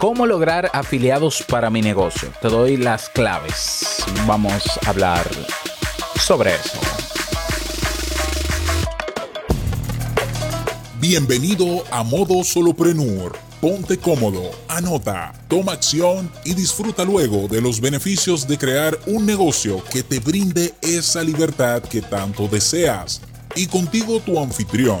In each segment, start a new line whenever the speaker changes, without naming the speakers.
¿Cómo lograr afiliados para mi negocio? Te doy las claves. Vamos a hablar sobre eso.
Bienvenido a Modo Soloprenur. Ponte cómodo, anota, toma acción y disfruta luego de los beneficios de crear un negocio que te brinde esa libertad que tanto deseas. Y contigo tu anfitrión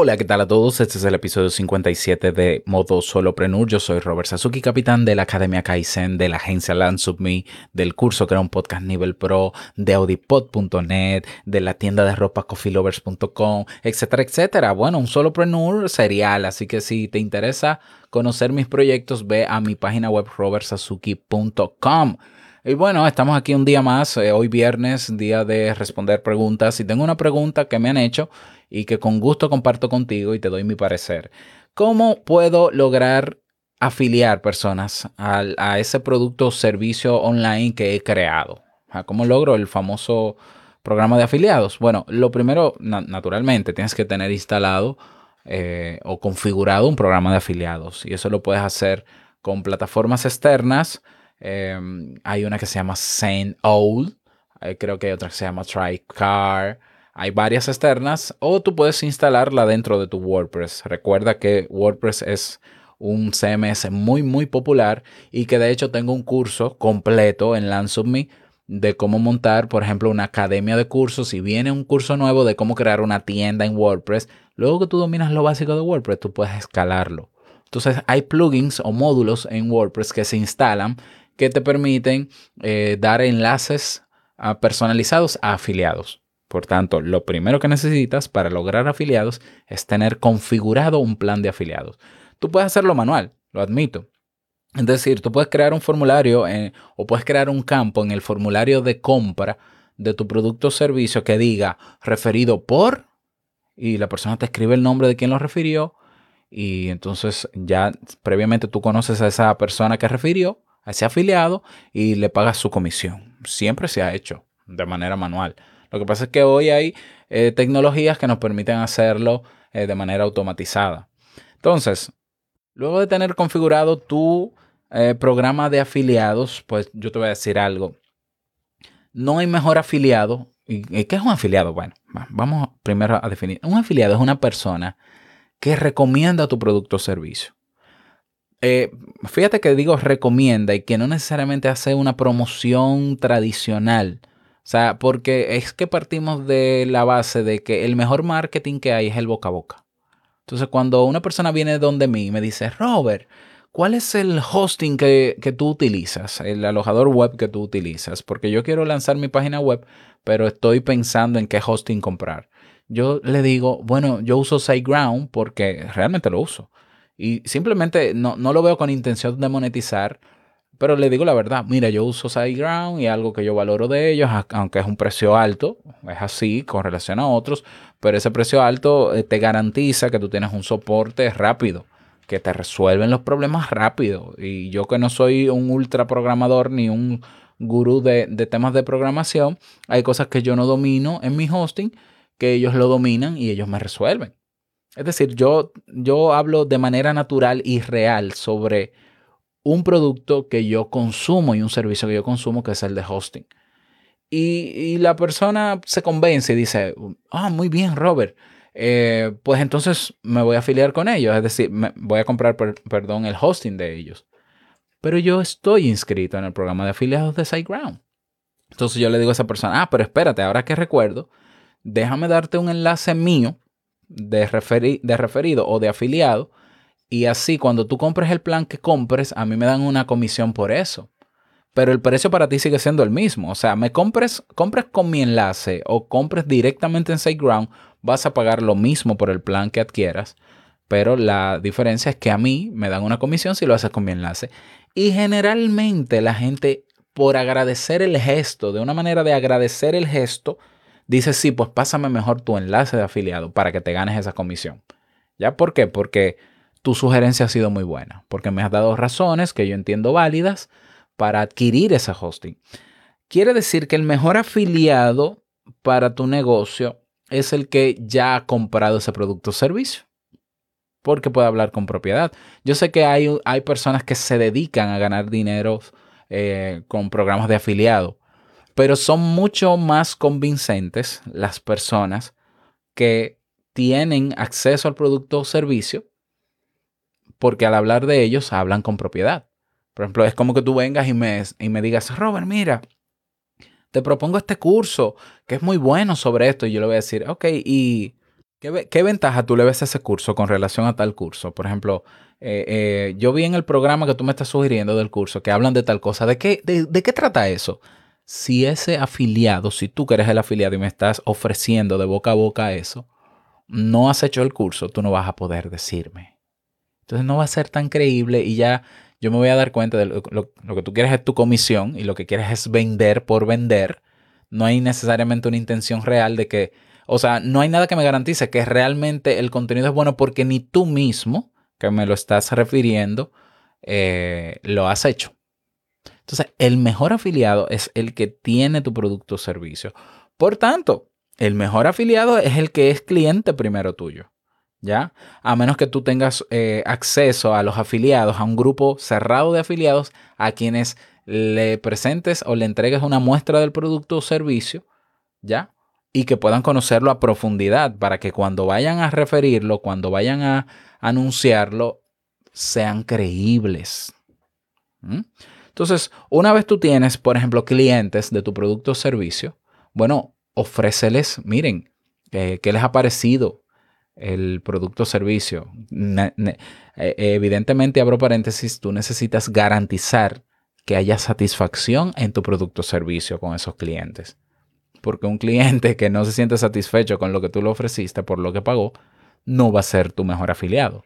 Hola, ¿qué tal a todos? Este es el episodio 57 de Modo Soloprenur. Yo soy Robert Sasuki, capitán de la Academia Kaizen, de la agencia LandSubMe, del curso Crea un Podcast Nivel Pro, de audipod.net, de la tienda de ropa coffeelovers.com, etcétera, etcétera. Bueno, un Soloprenur serial, así que si te interesa conocer mis proyectos, ve a mi página web robertsasuki.com. Y bueno, estamos aquí un día más, eh, hoy viernes, día de responder preguntas. Si tengo una pregunta que me han hecho, y que con gusto comparto contigo y te doy mi parecer. ¿Cómo puedo lograr afiliar personas a, ese producto o servicio online que he creado? ¿Cómo logro el famoso programa de afiliados? Bueno, lo primero, naturalmente, tienes que tener instalado eh, o configurado un programa de afiliados y eso lo puedes hacer con plataformas externas. Em, hay una que se llama Send creo que hay otra que se llama TryCar. Hay varias externas o tú puedes instalarla dentro de tu WordPress. Recuerda que WordPress es un CMS muy muy popular y que de hecho tengo un curso completo en LandSubMe de cómo montar, por ejemplo, una academia de cursos. Si viene un curso nuevo de cómo crear una tienda en WordPress, luego que tú dominas lo básico de WordPress, tú puedes escalarlo. Entonces hay plugins o módulos en WordPress que se instalan que te permiten eh, dar enlaces personalizados a afiliados. Por tanto, lo primero que necesitas para lograr afiliados es tener configurado un plan de afiliados. Tú puedes hacerlo manual, lo admito. Es decir, tú puedes crear un formulario o puedes crear un campo en el formulario de compra de tu producto o servicio que diga referido por y la persona te escribe el nombre de quien lo refirió y entonces ya previamente tú conoces a esa persona que refirió, a ese afiliado y le pagas su comisión. Siempre se ha hecho de manera manual. Lo que pasa es que hoy hay eh, tecnologías que nos permiten hacerlo eh, de manera automatizada. Entonces, luego de tener configurado tu eh, programa de afiliados, pues yo te voy a decir algo. No hay mejor afiliado. ¿Y qué es un afiliado? Bueno, vamos primero a definir. Un afiliado es una persona que recomienda tu producto o servicio. Fíjate que digo recomienda y que no necesariamente hace una promoción tradicional o sea, porque es que partimos de la base de que el mejor marketing que hay es el boca a boca. Entonces, cuando una persona viene donde mí y me dice, Robert, ¿cuál es el hosting que, que, tú utilizas? El alojador web que tú utilizas. Porque yo quiero lanzar mi página web, pero estoy pensando en qué hosting comprar. Yo le digo, bueno, yo uso SiteGround porque realmente lo uso. Y simplemente no, no lo veo con intención de monetizar pero le digo la verdad, mira, yo uso SiteGround y algo que yo valoro de ellos, aunque es un precio alto, es así con relación a otros, pero ese precio alto eh, te garantiza que tú tienes un soporte rápido, que te resuelven los problemas rápido. Y yo que no soy un ultra programador ni un gurú de, de temas de programación, hay cosas que yo no domino en mi hosting, que ellos lo dominan y ellos me resuelven. Es decir, yo, yo hablo de manera natural y real sobre un producto que yo consumo y un servicio que yo consumo, que es el de hosting. Y, la persona se convence y dice, ah, muy bien, Robert. Eh, pues entonces me voy a afiliar con ellos, es decir, me voy a comprar, perdón, el hosting de ellos. Pero yo estoy inscrito en el programa de afiliados de SiteGround. Entonces yo le digo a esa persona, ah, pero espérate, ahora que recuerdo, déjame darte un enlace mío de, de referido o de afiliado y así, cuando tú compres el plan que compres, a mí me dan una comisión por eso. Pero el precio para ti sigue siendo el mismo. O sea, me compres, compres con mi enlace o compres directamente en SiteGround, vas a pagar lo mismo por el plan que adquieras. Pero la diferencia es que a mí me dan una comisión si lo haces con mi enlace. Y generalmente la gente, por agradecer el gesto, de una manera de agradecer el gesto, dice, sí, pues pásame mejor tu enlace de afiliado para que te ganes esa comisión. ¿Ya? ¿Por qué? Porque tu sugerencia ha sido muy buena, porque me has dado razones que yo entiendo válidas para adquirir ese hosting. Quiere decir que el mejor afiliado para tu negocio es el que ya ha comprado ese producto o servicio. Porque puede hablar con propiedad. Yo sé que hay, hay personas que se dedican a ganar dinero eh, con programas de afiliado, pero son mucho más convincentes las personas que tienen acceso al producto o servicio porque al hablar de ellos hablan con propiedad. Por ejemplo, es como que tú vengas y me, y me digas, Robert, mira, te propongo este curso que es muy bueno sobre esto. Y yo le voy a decir, ok, ¿y qué, ventaja tú le ves a ese curso con relación a tal curso? Por ejemplo, eh, eh, yo vi en el programa que tú me estás sugiriendo del curso que hablan de tal cosa. ¿De qué, de, qué trata eso? Si ese afiliado, si tú que eres el afiliado y me estás ofreciendo de boca a boca eso, no has hecho el curso, tú no vas a poder decirme. Entonces no va a ser tan creíble y ya yo me voy a dar cuenta de lo, lo, que tú quieres es tu comisión y lo que quieres es vender por vender. No hay necesariamente una intención real de que, o sea, no hay nada que me garantice que realmente el contenido es bueno porque ni tú mismo, que me lo estás refiriendo, eh, lo has hecho. Entonces, el mejor afiliado es el que tiene tu producto o servicio. Por tanto, el mejor afiliado es el que es cliente primero tuyo. ¿ya? A menos que tú tengas eh, acceso a los afiliados, a un grupo cerrado de afiliados a quienes le presentes o le entregues una muestra del producto o servicio, ¿ya? Y que puedan conocerlo a profundidad para que cuando vayan a referirlo, cuando vayan a anunciarlo, sean creíbles. Entonces, una vez tú tienes, por ejemplo, clientes de tu producto o servicio, bueno, ofréceles, miren, eh, ¿qué les ha parecido? el producto o servicio. Eh, evidentemente, abro paréntesis, tú necesitas garantizar que haya satisfacción en tu producto o servicio con esos clientes. Porque un cliente que no se siente satisfecho con lo que tú le ofreciste por lo que pagó, no va a ser tu mejor afiliado.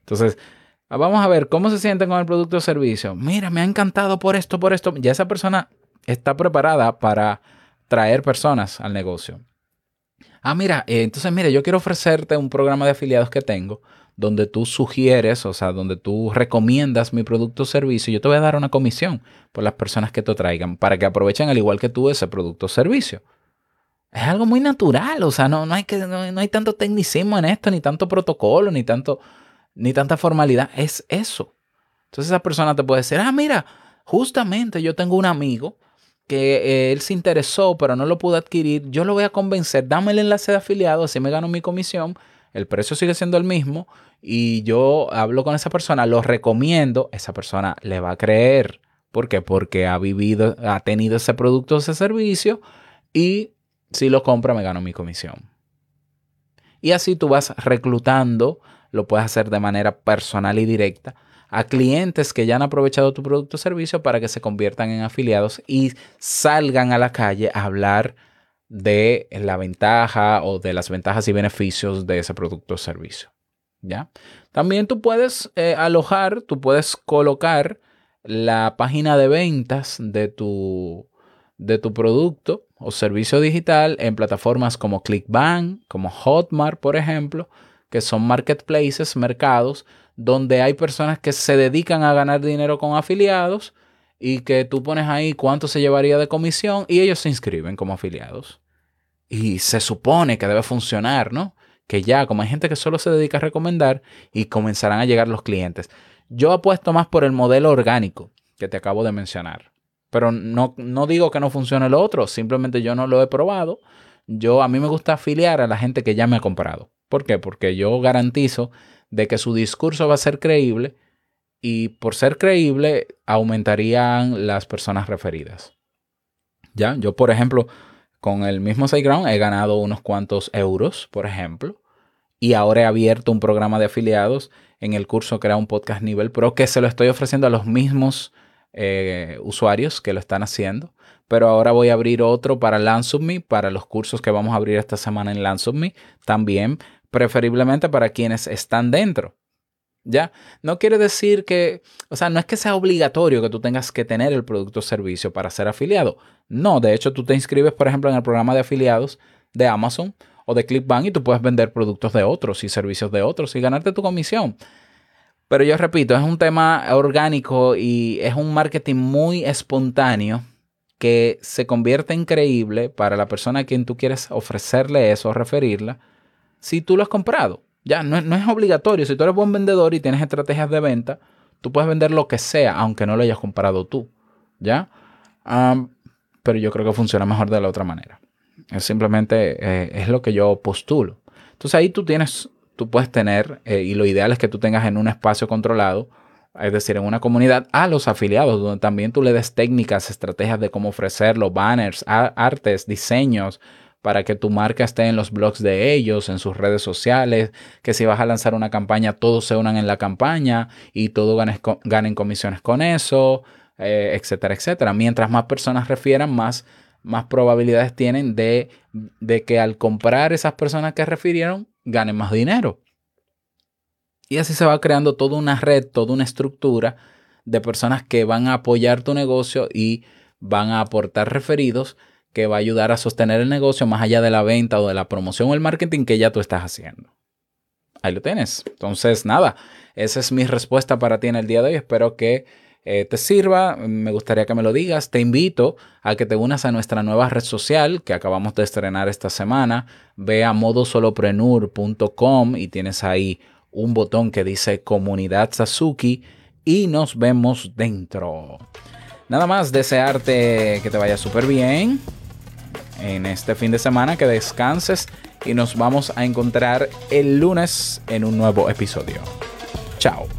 Entonces, vamos a ver cómo se sienten con el producto o servicio. Mira, me ha encantado por esto, por esto. Ya esa persona está preparada para traer personas al negocio. Ah, mira, eh, entonces mira, yo quiero ofrecerte un programa de afiliados que tengo donde tú sugieres, o sea, donde tú recomiendas mi producto o servicio, yo te voy a dar una comisión por las personas que te traigan para que aprovechen al igual que tú ese producto o servicio. Es algo muy natural, o sea, no, no hay, que, no, hay tanto tecnicismo en esto, ni tanto protocolo, ni, tanto, ni tanta formalidad, es eso. Entonces esa persona te puede decir, ah, mira, justamente yo tengo un amigo que eh, él se interesó, pero no lo pudo adquirir, yo lo voy a convencer, dame el enlace de afiliado, así me gano mi comisión, el precio sigue siendo el mismo y yo hablo con esa persona, lo recomiendo, esa persona le va a creer. ¿Por qué? Porque ha vivido, ha tenido ese producto, ese servicio y si lo compra me gano mi comisión. Y así tú vas reclutando, lo puedes hacer de manera personal y directa a clientes que ya han aprovechado tu producto o servicio para que se conviertan en afiliados y salgan a la calle a hablar de la ventaja o de las ventajas y beneficios de ese producto o servicio. ¿Ya? También tú puedes eh, alojar, tú puedes colocar la página de ventas de tu, de tu producto o servicio digital en plataformas como ClickBank, como Hotmart, por ejemplo, que son marketplaces, mercados donde hay personas que se dedican a ganar dinero con afiliados y que tú pones ahí cuánto se llevaría de comisión y ellos se inscriben como afiliados. Y se supone que debe funcionar, ¿no? Que ya, como hay gente que solo se dedica a recomendar y comenzarán a llegar los clientes. Yo apuesto más por el modelo orgánico que te acabo de mencionar. Pero no, no digo que no funcione lo otro, simplemente yo no lo he probado. Yo a mí me gusta afiliar a la gente que ya me ha comprado. ¿Por qué? Porque yo garantizo de que su discurso va a ser creíble y por ser creíble aumentarían las personas referidas. Ya, yo por ejemplo, con el mismo SiteGround he ganado unos cuantos euros, por ejemplo, y ahora he abierto un programa de afiliados en el curso Crea un Podcast Nivel Pro que se lo estoy ofreciendo a los mismos eh, usuarios que lo están haciendo. Pero ahora voy a abrir otro para LandSubMe, para los cursos que vamos a abrir esta semana en LandSubMe, también preferiblemente para quienes están dentro. ¿Ya? No quiere decir que, o sea, no es que sea obligatorio que tú tengas que tener el producto o servicio para ser afiliado. No, de hecho tú te inscribes, por ejemplo, en el programa de afiliados de Amazon o de ClickBank y tú puedes vender productos de otros y servicios de otros y ganarte tu comisión. Pero yo repito, es un tema orgánico y es un marketing muy espontáneo que se convierte increíble para la persona a quien tú quieres ofrecerle eso o referirla si tú lo has comprado. Ya, no, es obligatorio. Si tú eres buen vendedor y tienes estrategias de venta, tú puedes vender lo que sea, aunque no lo hayas comprado tú. ¿Ya? pero yo creo que funciona mejor de la otra manera. Es simplemente eh, es lo que yo postulo. Entonces ahí tú tienes, tú puedes tener, eh, y lo ideal es que tú tengas en un espacio controlado, es decir, en una comunidad, a los afiliados, donde también tú le des técnicas, estrategias de cómo ofrecerlo, banners, artes, diseños, para que tu marca esté en los blogs de ellos, en sus redes sociales, que si vas a lanzar una campaña, todos se unan en la campaña y todos ganen comisiones con eso, eh, etcétera, etcétera. Mientras más personas refieran, más, más probabilidades tienen de, de que al comprar esas personas que refirieron, ganen más dinero. Y así se va creando toda una red, toda una estructura de personas que van a apoyar tu negocio y van a aportar referidos que va a ayudar a sostener el negocio más allá de la venta o de la promoción o el marketing que ya tú estás haciendo. Ahí lo tienes. Entonces, nada, esa es mi respuesta para ti en el día de hoy. Espero que eh, te sirva. Me gustaría que me lo digas. Te invito a que te unas a nuestra nueva red social que acabamos de estrenar esta semana. Ve a modosoloprenur.com y tienes ahí un botón que dice Comunidad Sasuki y nos vemos dentro. Nada más desearte que te vaya súper bien en este fin de semana, que descanses y nos vamos a encontrar el lunes en un nuevo episodio. Chao.